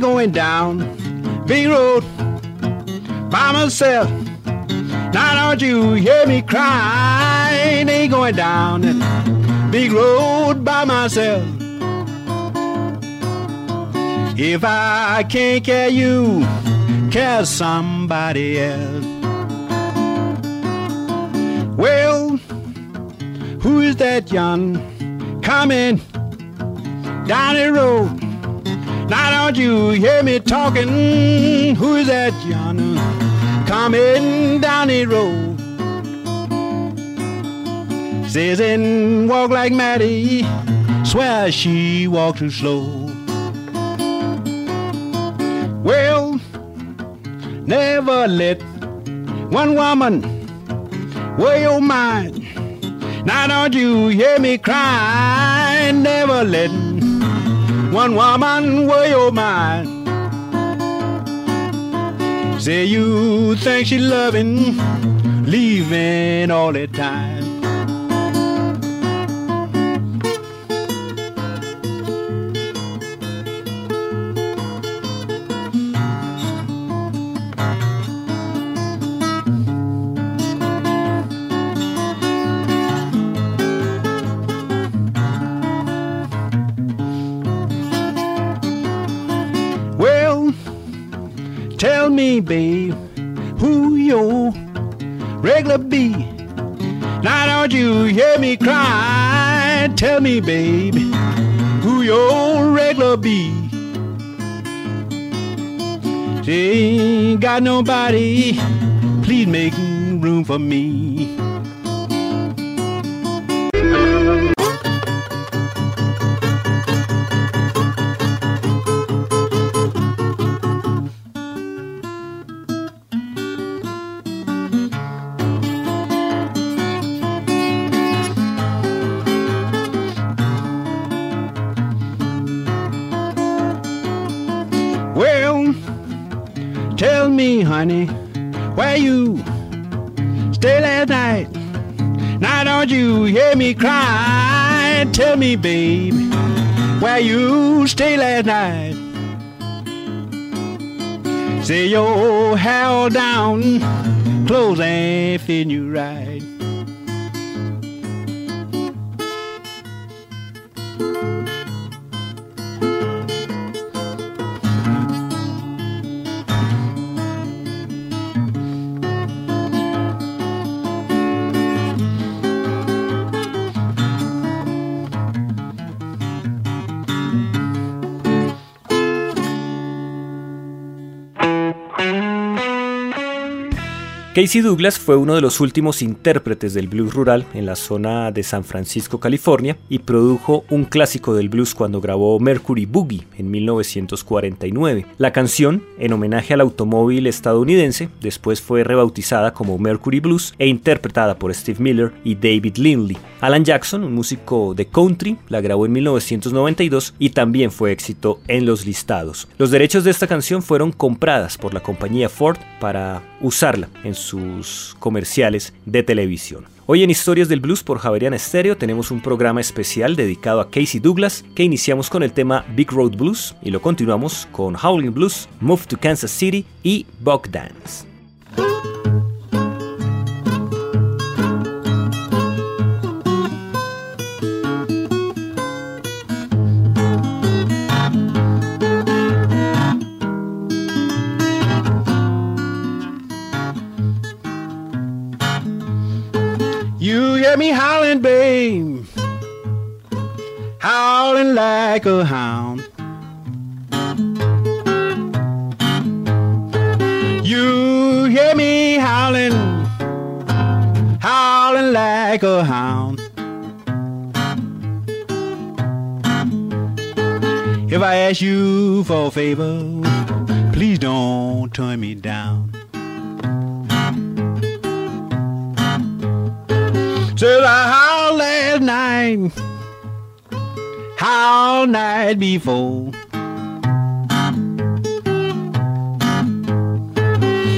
going down big road by myself. Now don't you hear me cry? Ain't going down big road by myself. If I can't care you, care somebody else. Well, who is that young coming down the road? Now don't you hear me talking? Who is that yonder coming down the road? Says and walk like Maddie, swear she walk too slow. Well, never let one woman wear your mind. Now don't you hear me cry? Never let one woman wear your oh, mind. Say you think she loving, leaving all the time. Me, babe, who your regular be. Now don't you hear me cry? Tell me, baby, who your regular be. She ain't got nobody, please make room for me. Tell me, baby, where you stay last night? Say your hair down, clothes ain't fitting you right. Casey Douglas fue uno de los últimos intérpretes del blues rural en la zona de San Francisco, California, y produjo un clásico del blues cuando grabó Mercury Boogie en 1949. La canción, en homenaje al automóvil estadounidense, después fue rebautizada como Mercury Blues e interpretada por Steve Miller y David Lindley. Alan Jackson, un músico de country, la grabó en 1992 y también fue éxito en los listados. Los derechos de esta canción fueron compradas por la compañía Ford para usarla en sus comerciales de televisión. Hoy en Historias del Blues por Javerian Stereo tenemos un programa especial dedicado a Casey Douglas que iniciamos con el tema Big Road Blues y lo continuamos con Howling Blues, Move to Kansas City y Buck Dance. Me howling, babe, howling like a hound. You hear me howling, howling like a hound. If I ask you for a favor, please don't turn me down. Said I howled last night, howled night before.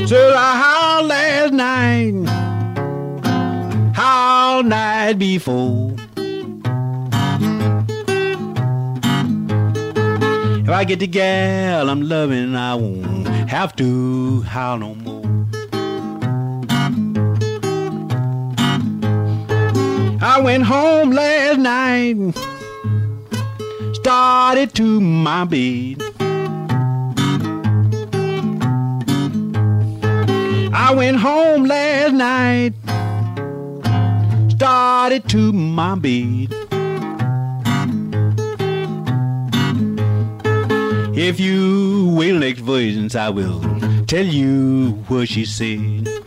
Said I howled last night, howled night before. If I get the gal I'm loving, I won't have to howl no more. I went home last night, started to my bed. I went home last night, started to my bed. If you will next versions, I will tell you what she said.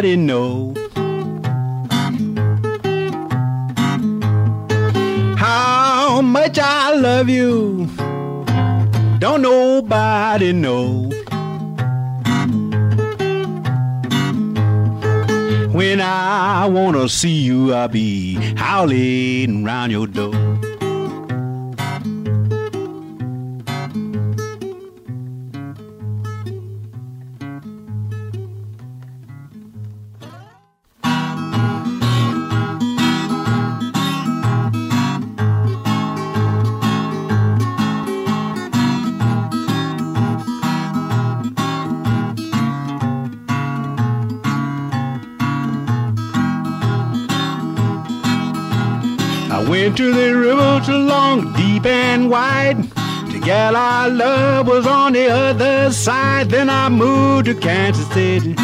Nobody know. How much I love you. Don't nobody know. When I wanna see you, I'll be howling round your door. Went to the river too long, deep and wide. The gal I love was on the other side. Then I moved to Kansas City.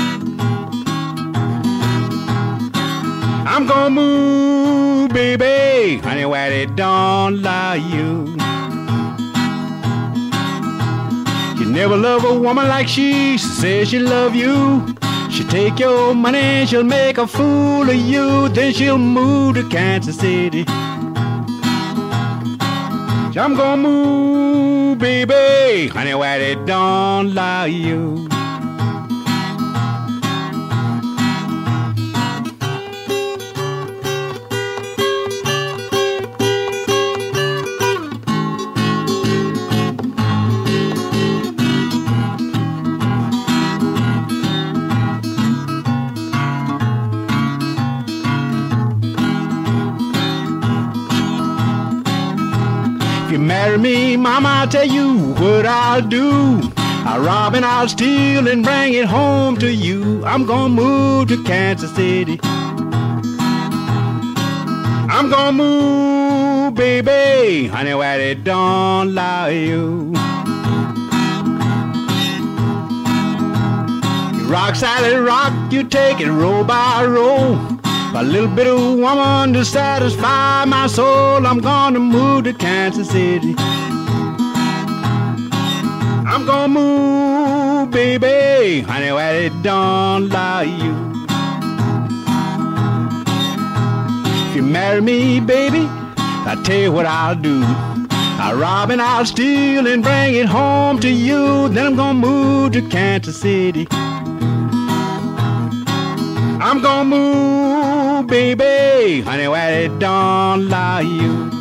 I'm gonna move, baby, honey, where they don't lie you. You never love a woman like she, she says she love you. She'll take your money, she'll make a fool of you, then she'll move to Kansas City. I'm gonna move, baby, honey, where they don't lie you. Me, mama, I'll tell you what I'll do. I'll rob and I'll steal and bring it home to you. I'm gonna move to Kansas City. I'm gonna move, baby, honey, where they don't lie you. Rock, Sally, rock, you take it roll by roll. A little bit of woman to satisfy my soul. I'm gonna move to Kansas City. I'm gonna move, baby, honey, where they don't lie you. If you marry me, baby, I'll tell you what I'll do. I'll rob and I'll steal and bring it home to you. Then I'm gonna move to Kansas City. I'm gonna move, baby, honey, where they don't lie you.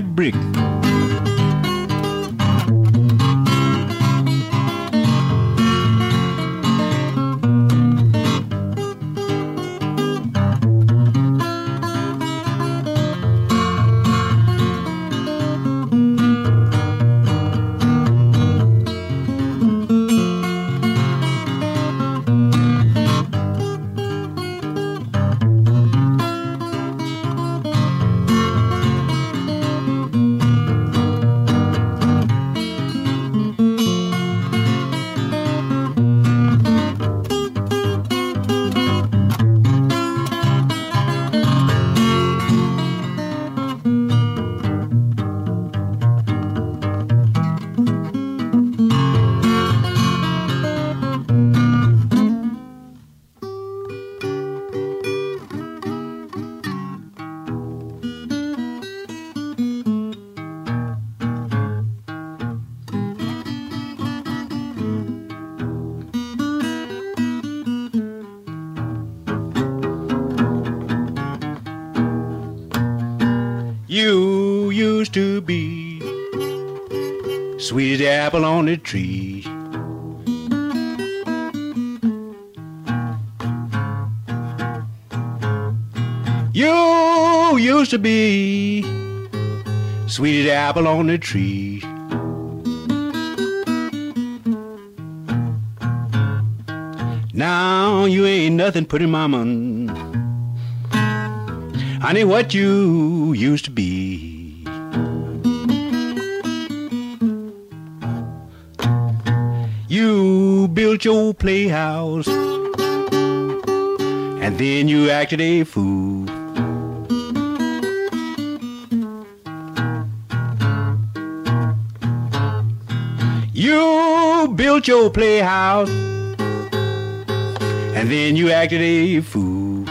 Wet brick. Sweet apple on the tree. You used to be sweet apple on the tree. Now you ain't nothing putting mama honey, what you used to be. Playhouse, and then you acted a fool. You built your playhouse, and then you acted a fool.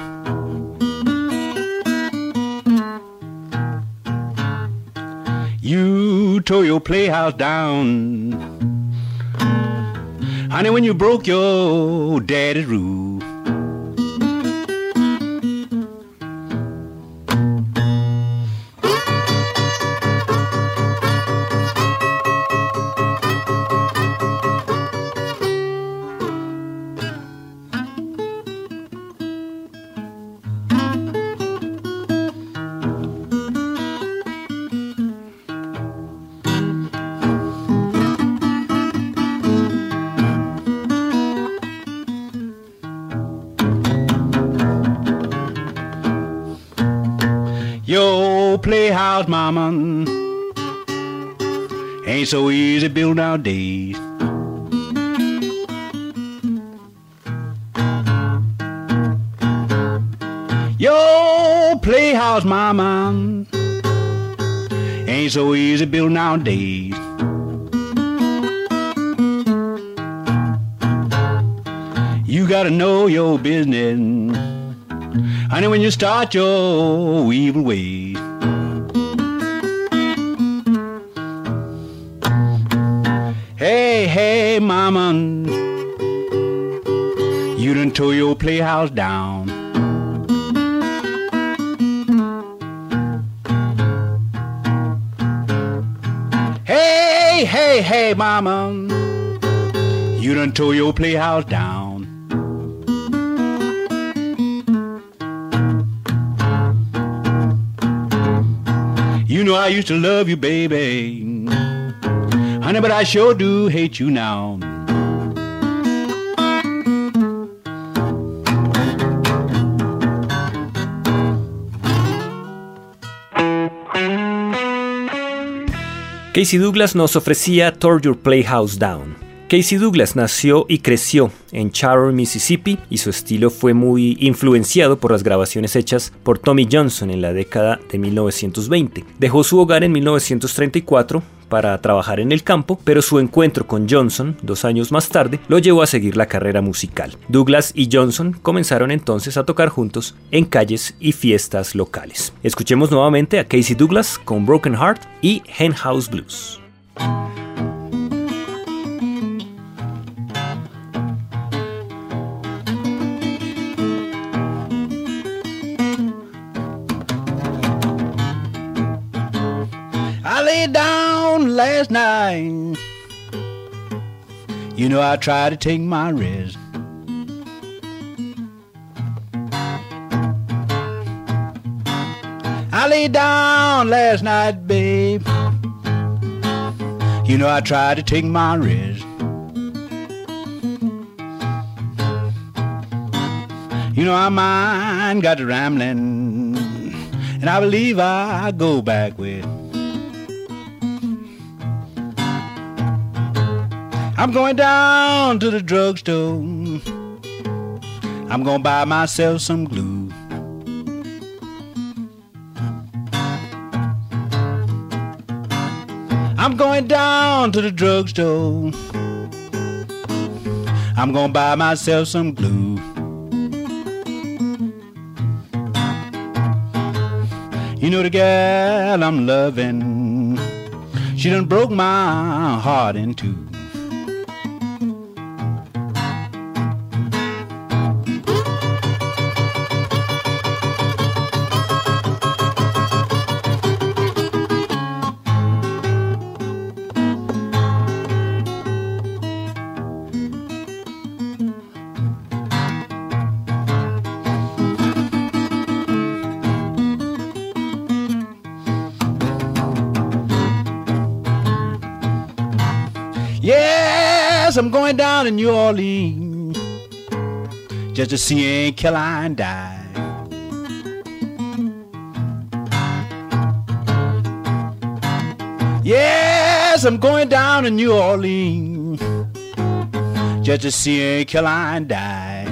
You tore your playhouse down. Honey, when you broke your daddy's rule. Playhouse, mama, ain't so easy to build nowadays. Your playhouse, mama, ain't so easy to build nowadays. You gotta know your business. Honey, when you start your evil ways. Tore your playhouse down. Hey, hey, hey, mama, you done tore your playhouse down. You know I used to love you, baby. Honey, but I sure do hate you now. Casey Douglas nos ofrecía Tore Your Playhouse Down. Casey Douglas nació y creció en Charlotte, Mississippi, y su estilo fue muy influenciado por las grabaciones hechas por Tommy Johnson en la década de 1920. Dejó su hogar en 1934 para trabajar en el campo, pero su encuentro con Johnson, dos años más tarde, lo llevó a seguir la carrera musical. Douglas y Johnson comenzaron entonces a tocar juntos en calles y fiestas locales. Escuchemos nuevamente a Casey Douglas con Broken Heart y Hen House Blues. Laid down last night. You know I tried to take my rest. I laid down last night, babe. You know I tried to take my rest. You know my mind got to rambling, and I believe I go back with. I'm going down to the drugstore. I'm gonna buy myself some glue. I'm going down to the drugstore. I'm gonna buy myself some glue. You know the gal I'm loving, she done broke my heart in two. I'm going down to New Orleans just to see Aunt Caroline die. Yes, I'm going down to New Orleans just to see Aunt Caroline die.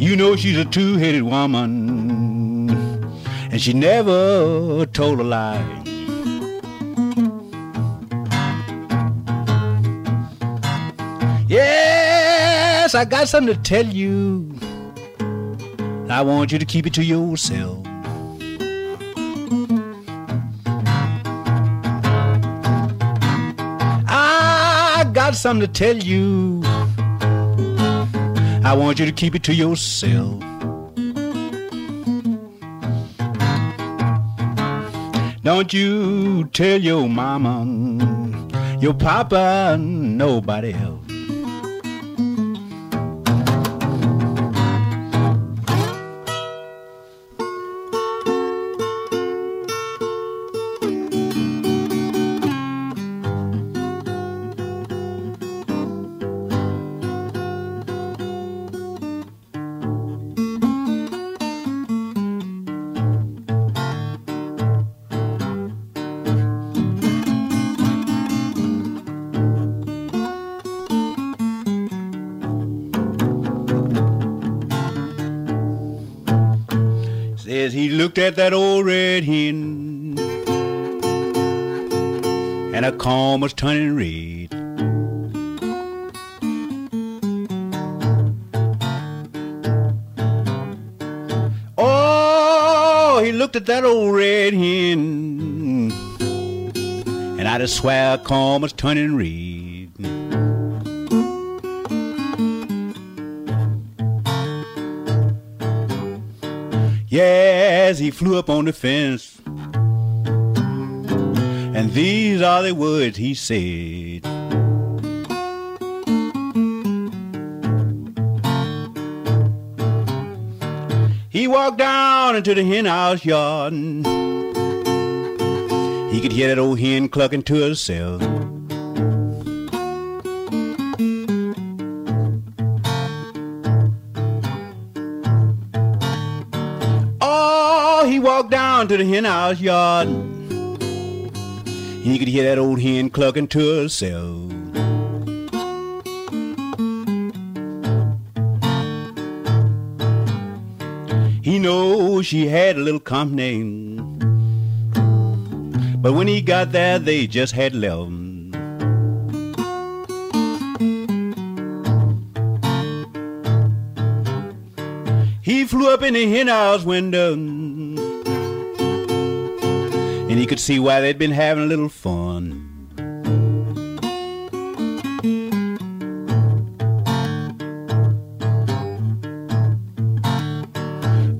You know she's a two-headed woman, and she never told a lie. I got something to tell you. I want you to keep it to yourself. I got something to tell you. I want you to keep it to yourself. Don't you tell your mama, your papa, nobody else. Looked at that old red hen, and a comb was turning red. Oh, he looked at that old red hen, and I just swear a comb was turning red. He flew up on the fence. And these are the words he said. He walked down into the hen house yard. He could hear that old hen clucking to herself. To the hen house yard. He could hear that old hen clucking to herself. He knows she had a little company, but when he got there, they just had left. He flew up in the hen house window and he could see why they'd been having a little fun.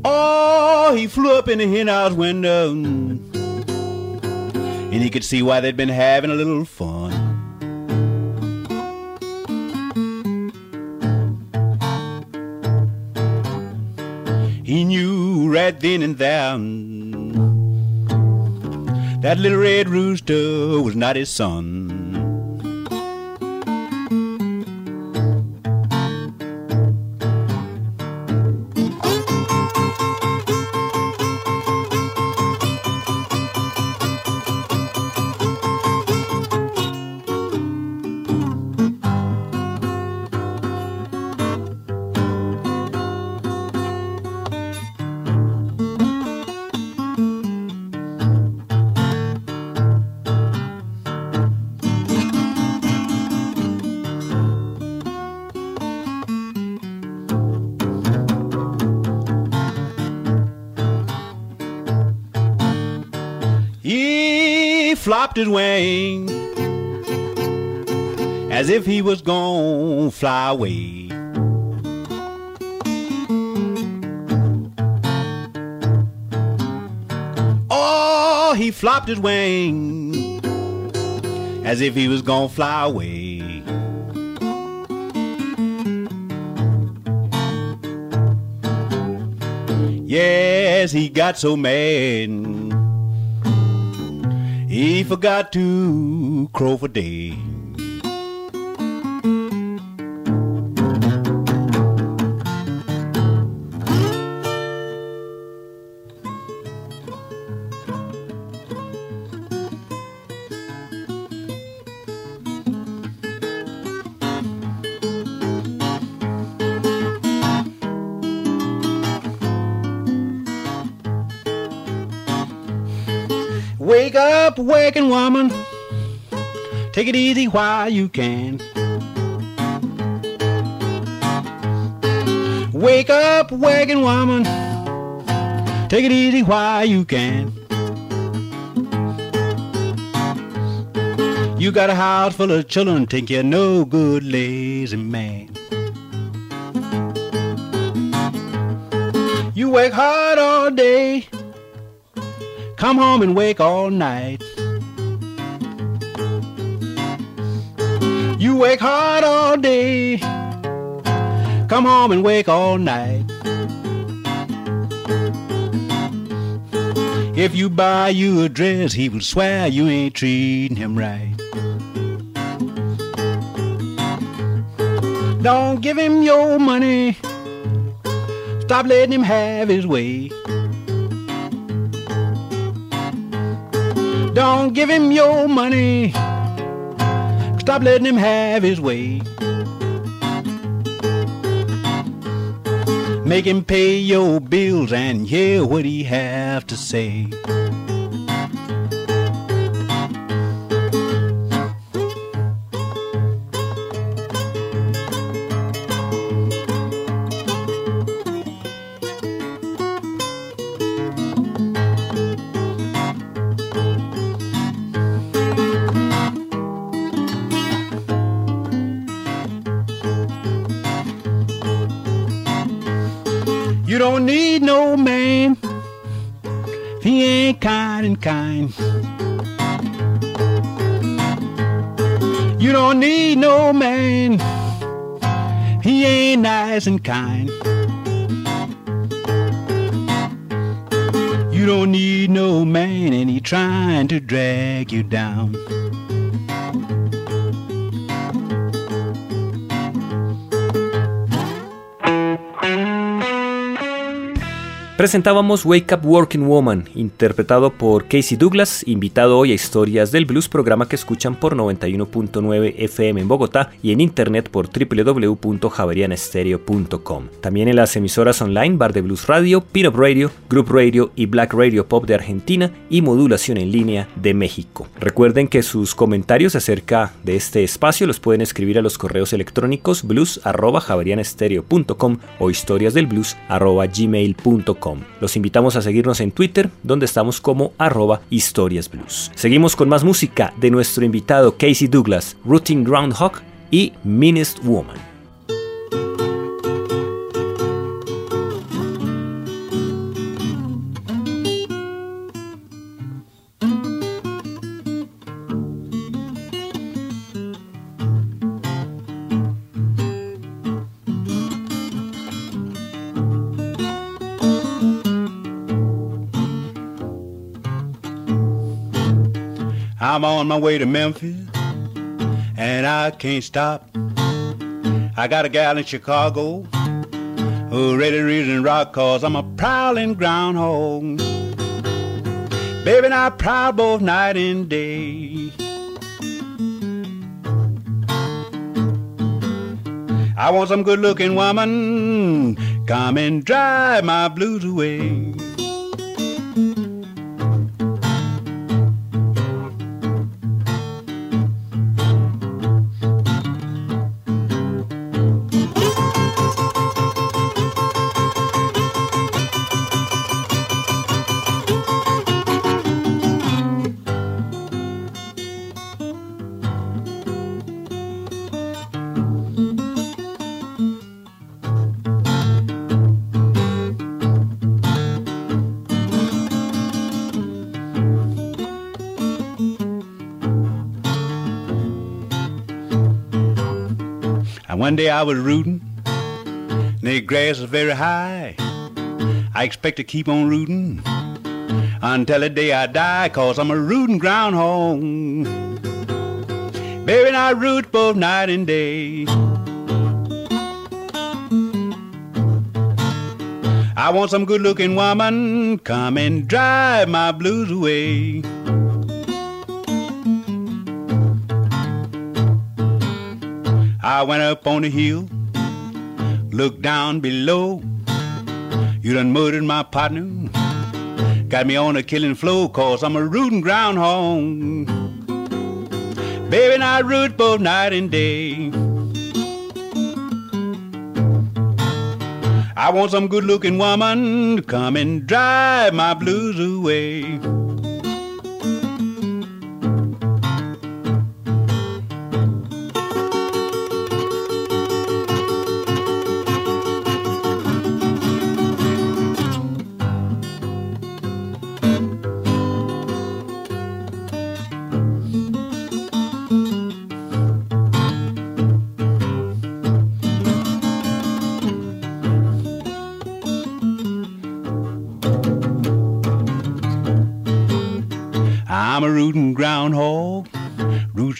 Oh, he flew up in the henhouse window, and he could see why they'd been having a little fun. He knew right then and there that little red rooster was not his son. Wing as if he was gonna fly away. Oh, he flopped his wing as if he was gonna fly away. Yes, he got so mad he forgot to crow for day. Up, working woman. Take it easy while you can. Wake up, working woman. Take it easy while you can. You got a house full of children, think you're no good lazy man. You work hard all day Come home and wake all night. You wake hard all day. Come home and wake all night. If you buy you a dress, he will swear you ain't treating him right. Don't give him your money. Stop letting him have his way. Don't give him your money. Stop letting him have his way. Make him pay your bills and hear what he have to say. Kind. You don't need no man. He ain't nice and kind. You don't need no man and he trying to drag you down. Presentábamos Wake Up Working Woman, interpretado por Casey Douglas, invitado hoy a Historias del Blues, programa que escuchan por 91.9 FM en Bogotá y en internet por www.javerianestereo.com. También en las emisoras online Bar de Blues Radio, Pin Radio, Group Radio y Black Radio Pop de Argentina y Modulación en línea de México. Recuerden que sus comentarios acerca de este espacio los pueden escribir a los correos electrónicos blues.javerianestereo.com o historiasdelblues.gmail.com los invitamos a seguirnos en Twitter, donde estamos como arroba historiasblues. Seguimos con más música de nuestro invitado Casey Douglas, Routine Groundhog y Meanest Woman. I'm on my way to Memphis, and I can't stop. I got a gal in Chicago who ready reason rock, cause I'm a prowling groundhog. Baby, and I prowl both night and day. I want some good looking woman, come and drive my blues away. One day I was rooting, the grass was very high. I expect to keep on rooting until the day I die, cause I'm a rooting groundhog. Baby, I root both night and day. I want some good looking woman, come and drive my blues away. I went up on the hill, looked down below. You done murdered my partner, got me on a killing flow, cause I'm a rooting groundhog. Baby, and I root both night and day. I want some good looking woman to come and drive my blues away.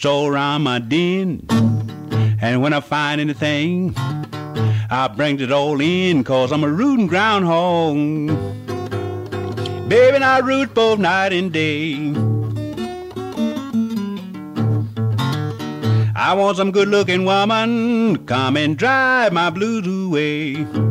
All around my den. And when I find anything, I bring it all in, cause I'm a rootin' groundhog. Baby, I root both night and day. I want some good looking woman, come and drive my blues away.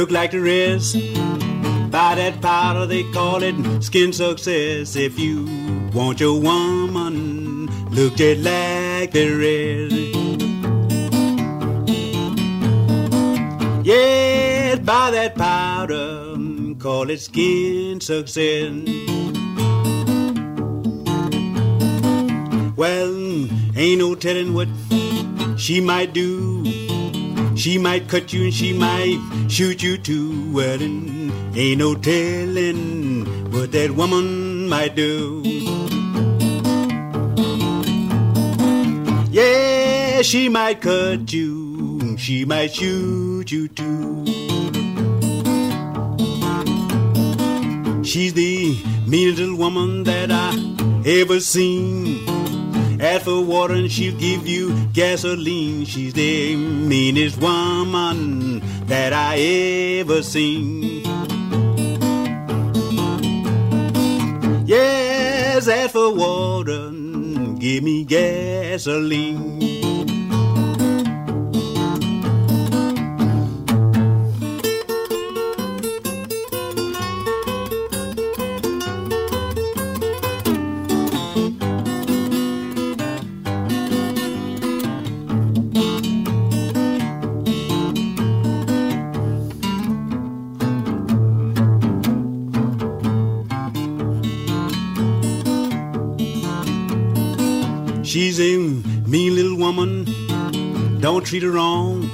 Look like the rest, buy that powder they call it skin success. If you want your woman look just like the rest, yes, buy that powder, call it skin success. Well, ain't no telling what she might do. She might cut you and she might shoot you too. Well, ain't no telling what that woman might do. Yeah, she might cut you, she might shoot you too. She's the meanest little woman that I ever seen. Ask for water and she'll give you gasoline. She's the meanest woman that I ever seen. Yes, ask for water, give me gasoline. Woman, don't treat her wrong.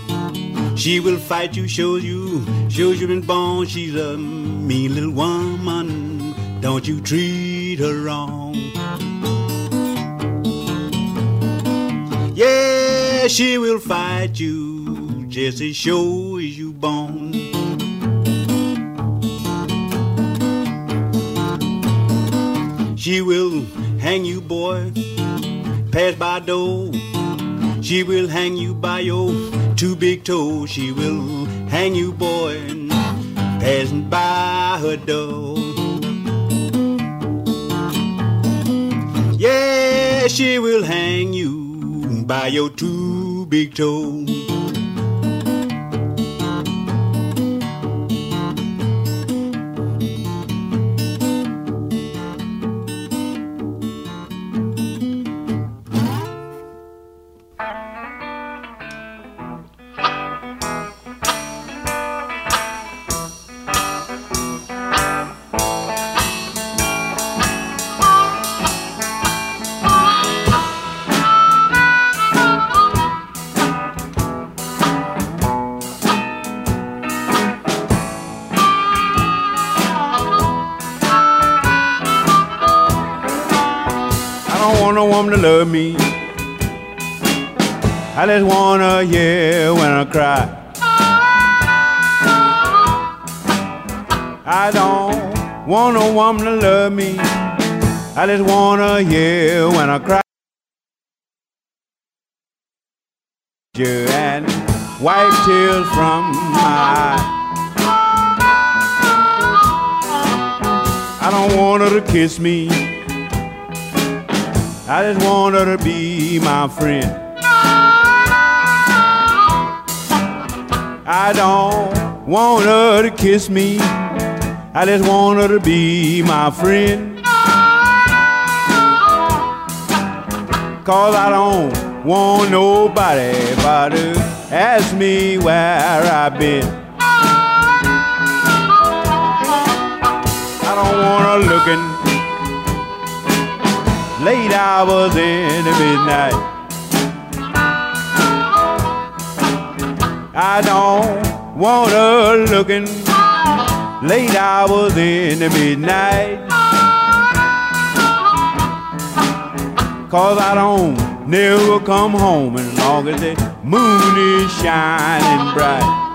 She will fight you, show you, shows you been born. She's a mean little woman, don't you treat her wrong. Yeah, she will fight you just as sure as you born. She will hang you, boy, pass by door. She will hang you by your two big toes. She will hang you, boy, passing by her door. Yeah, she will hang you by your two big toes. I just wanna hear when I cry. You And wipe tears from my eyes. I don't want her to kiss me. I just want her to be my friend. I don't want her to kiss me. I just want her to be my friend. Cause I don't want nobody to ask me where I've been. I don't want her looking late hours in the midnight. I don't want her looking late hours in the midnight. Cause I don't never come home as long as the moon is shining bright.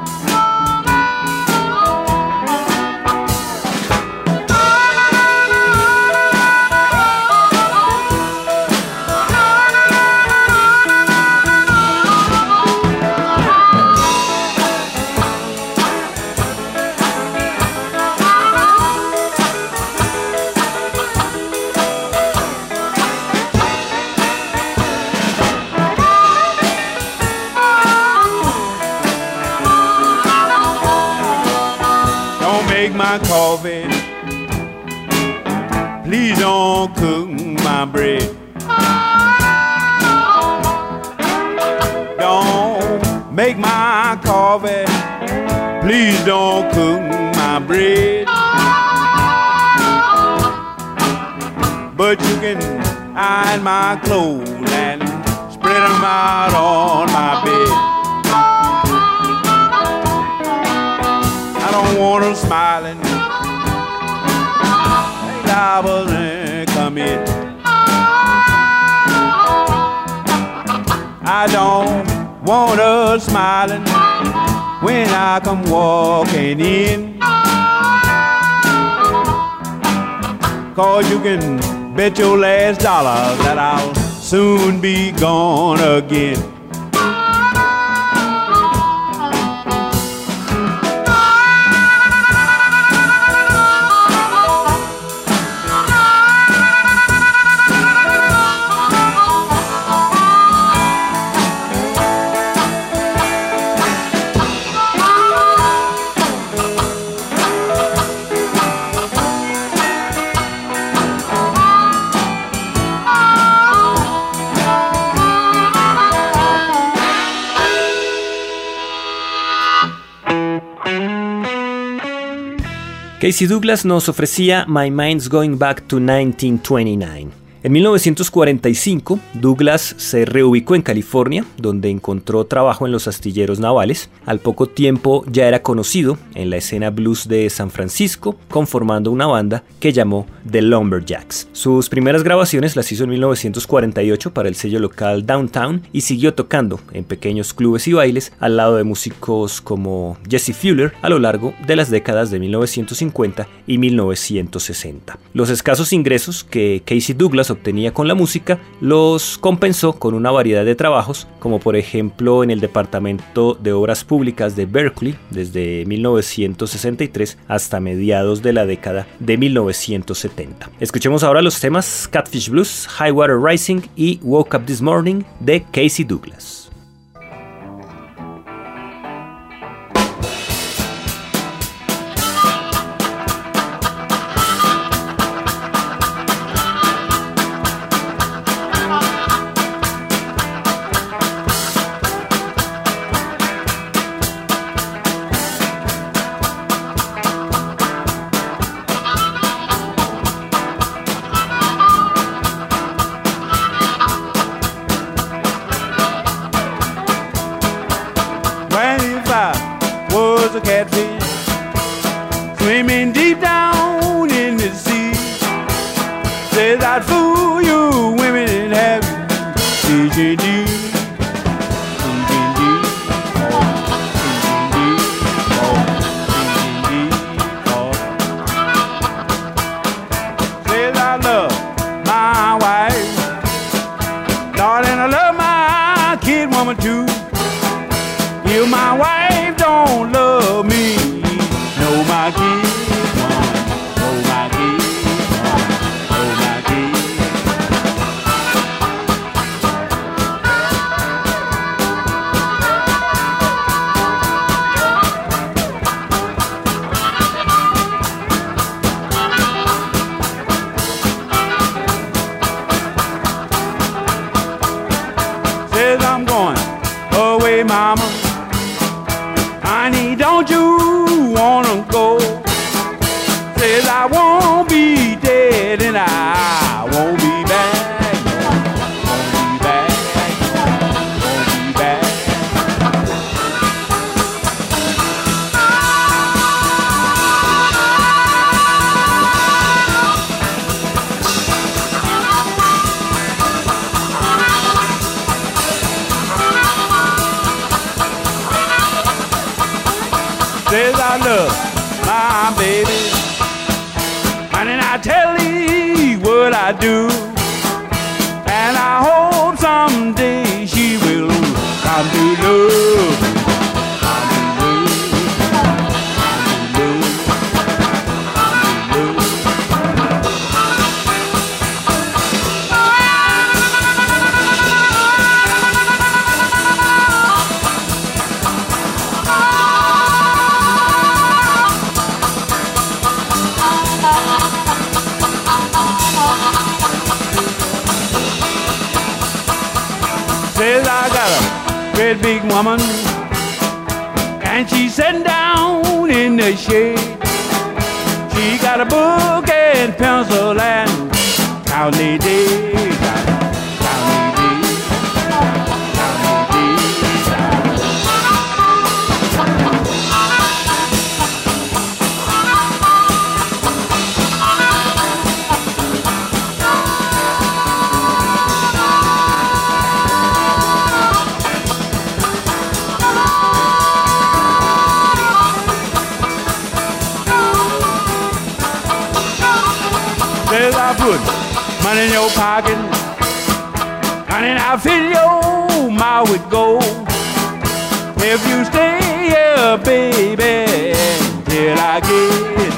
Coffee. Please don't cook my bread. Don't make my coffee. Please don't cook my bread. But you can iron my clothes and spread them out on my bed. I don't want smiling. I wasn't come in. I don't want her smiling when I come walking in. Cause you can bet your last dollar that I'll soon be gone again. Casey Douglas nos ofrecía My Mind's Going Back to 1929. En 1945, Douglas se reubicó en California, donde encontró trabajo en los astilleros navales. Al poco tiempo ya era conocido en la escena blues de San Francisco, conformando una banda que llamó The Lumberjacks. Sus primeras grabaciones las hizo en 1948 para el sello local Downtown y siguió tocando en pequeños clubes y bailes al lado de músicos como Jesse Fuller a lo largo de las décadas de 1950 y 1960. Los escasos ingresos que Casey Douglas obtenía con la música los compensó con una variedad de trabajos, como por ejemplo en el Departamento de Obras Públicas de Berkeley desde 1963 hasta mediados de la década de 1970. Escuchemos ahora los temas Catfish Blues, High Water Rising y Woke Up This Morning de Casey Douglas. says I won't be dead. Money in your pocket. Honey, I fill your mouth with gold. If you stay here, baby, till I get,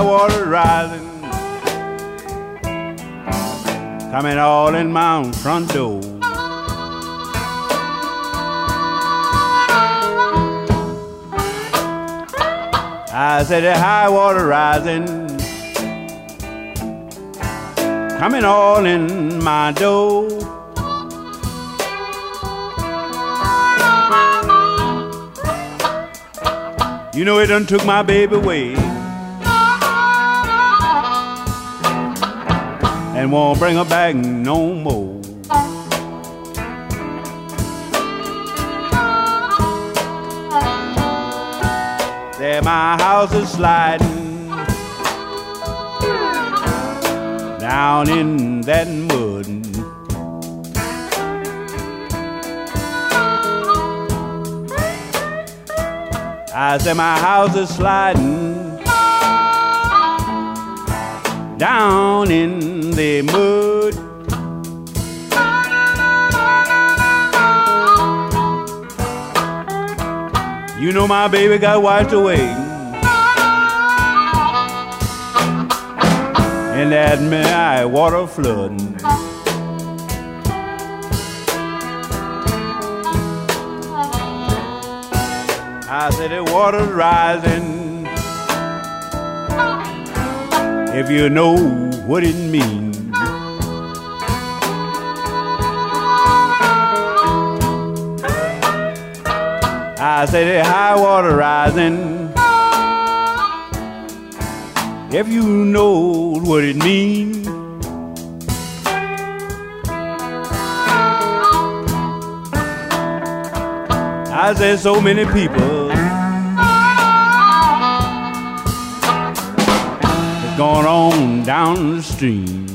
high water rising, coming all in my front door. I said the high water rising, coming all in my door. You know it done took my baby away. And won't bring her back no more. There my house is sliding down in that mud. I said my house is sliding down in the mud. You know my baby got washed away. And that my water flooding. I said the water's rising. If you know what it means. I said the high water rising. If you know what it means. I said so many people gone on down the stream.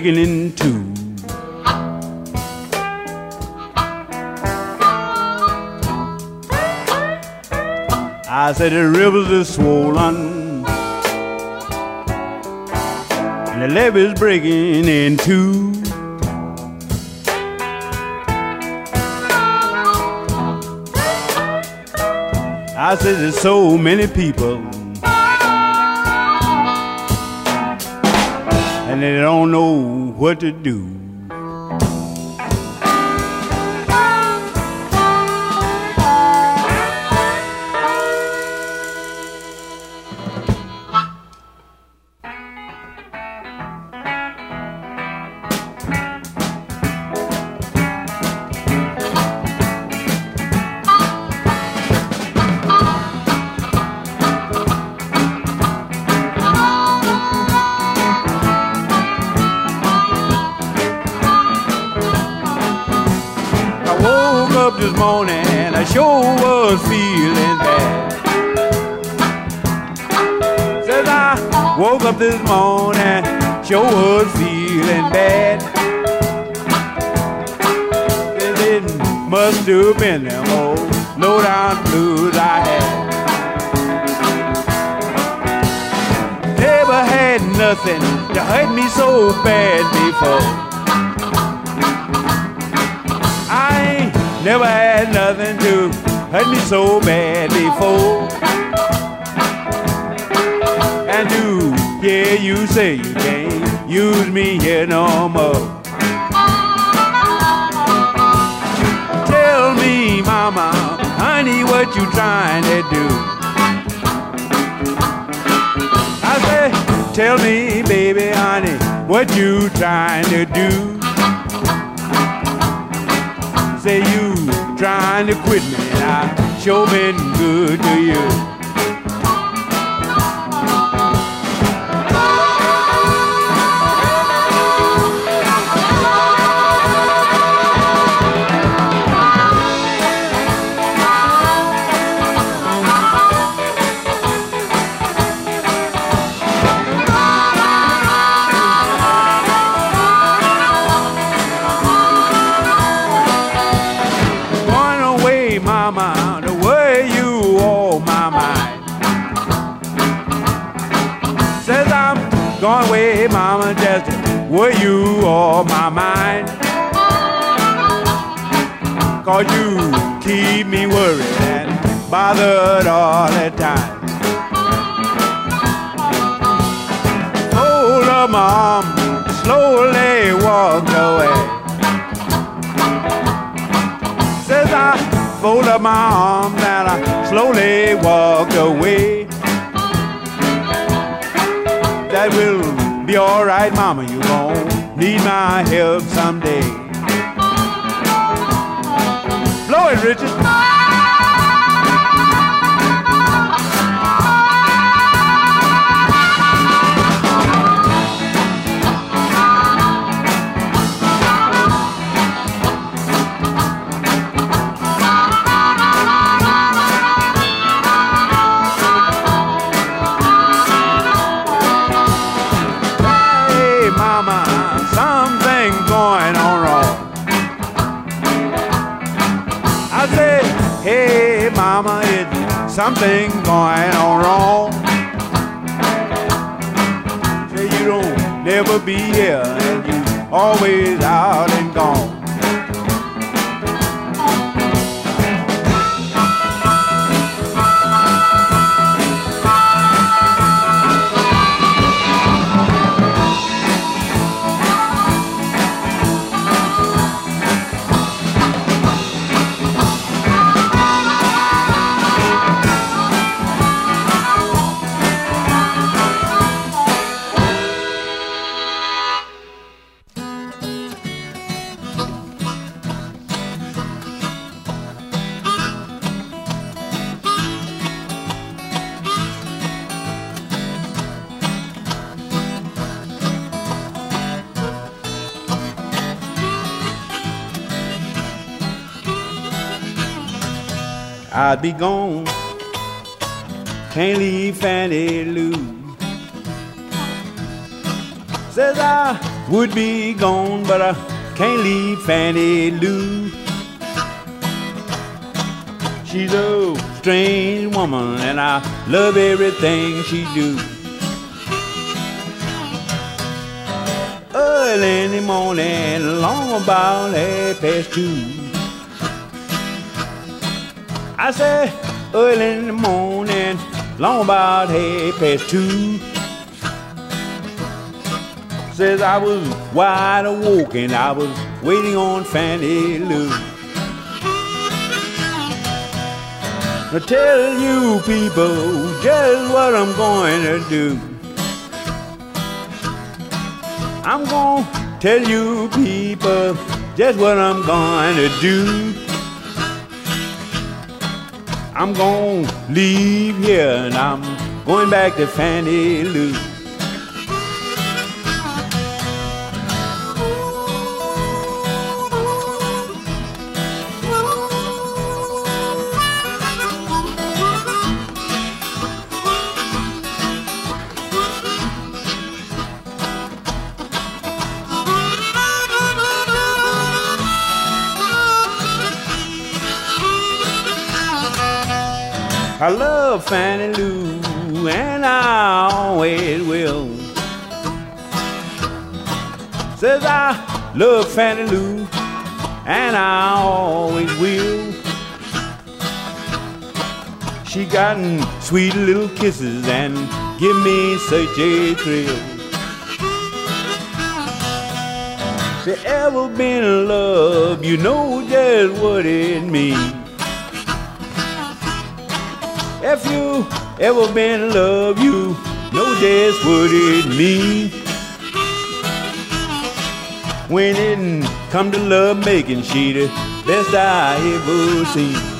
Breaking in two. I said the rivers are swollen and the levee's breaking in two. I said there's so many people and they don't know what to do. Say you trying to quit me, and I sure been good to you. Were you on my mind? Cause you keep me worried and bothered all the time. Hold up, mom, slowly walked away. Says I fold up my arms and I slowly walked away. That will be alright, mama, you gon' need my help someday. Blow it, Richard. Something going on wrong. Say you don't never be here and you always out and gone. I'd be gone. Can't leave Fanny Lou. Says I would be gone, but I can't leave Fanny Lou. She's a strange woman, and I love everything she do. Early in the morning, long about half past two. I say early in the morning, long about half past two. Says I was wide awake and I was waiting on Fanny Lou. Now tell you people just what I'm going to do. I'm gonna tell you people just what I'm going to do. I'm gonna leave here and I'm going back to Fanny Lou. I love Fannie Lou, and I always will. Says I love Fannie Lou, and I always will. She gotten sweet little kisses and give me such a thrill. She ever been in love, you know just what it means. If you ever been in love, you know just what it means. When it come to love making, she the best I ever seen.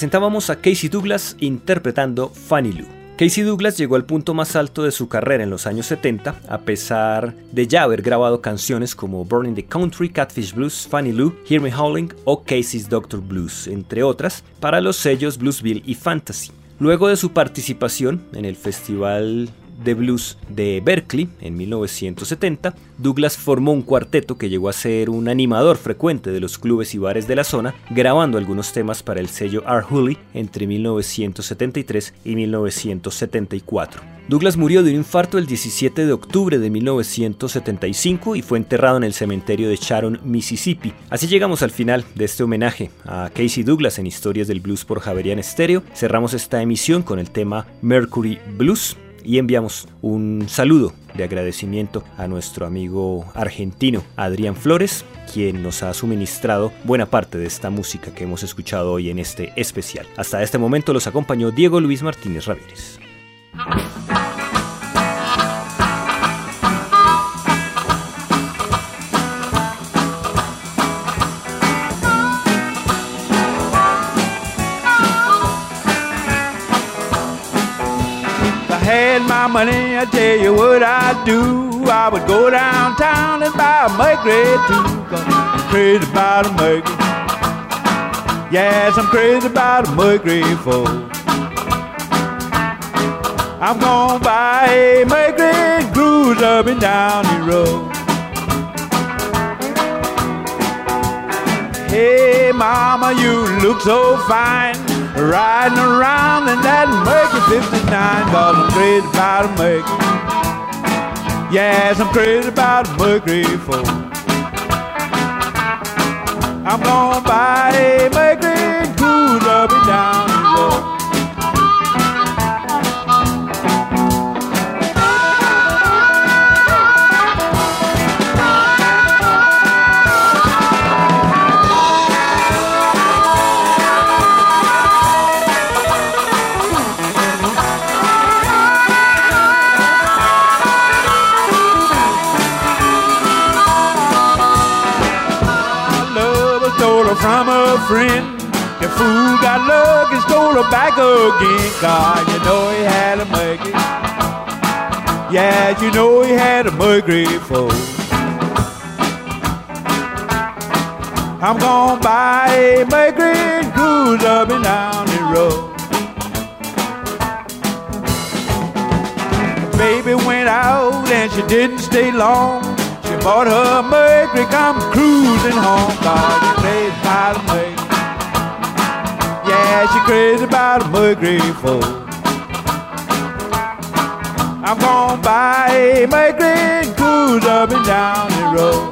Presentábamos a Casey Douglas interpretando Fanny Lou. Casey Douglas llegó al punto más alto de su carrera en los años 70, a pesar de ya haber grabado canciones como Burning the Country, Catfish Blues, Fanny Lou, Hear Me Howling o Casey's Doctor Blues, entre otras, para los sellos Bluesville y Fantasy. Luego de su participación en el Festival de Blues de Berkeley en 1970, Douglas formó un cuarteto que llegó a ser un animador frecuente de los clubes y bares de la zona, grabando algunos temas para el sello R. Hooley entre 1973 y 1974. Douglas murió de un infarto el 17 de octubre de 1975 y fue enterrado en el cementerio de Sharon, Mississippi. Así llegamos al final de este homenaje a Casey Douglas en Historias del Blues por Javerian Stereo. Cerramos esta emisión con el tema Mercury Blues y enviamos un saludo de agradecimiento a nuestro amigo argentino Adrián Flores, quien nos ha suministrado buena parte de esta música que hemos escuchado hoy en este especial. Hasta este momento los acompañó Diego Luis Martínez Ramírez. My money, I tell you what I'd do. I would go downtown and buy a Mercury too. Cause I'm crazy about a Mercury. Yes, I'm crazy about a Mercury for. I'm gonna buy a Mercury and cruise up and down the road. Hey, mama, you look so fine riding around in that Mercury 59 cause I'm crazy about a Mercury. Yes, I'm crazy about a Mercury 4. I'm gonna buy a Mercury cruise up and down friend. The fool got luck and stole her back again. God, you know he had a Mercury. Yeah, you know he had a Mercury for. I'm gonna buy a Mercury and up and down the road. Baby went out and she didn't stay long. She bought her Mercury, come cruising home. God, you crazy about a Mercury. Yeah, she crazy about a Mercury for. I'm gonna buy a Mercury and cruise up and down the road.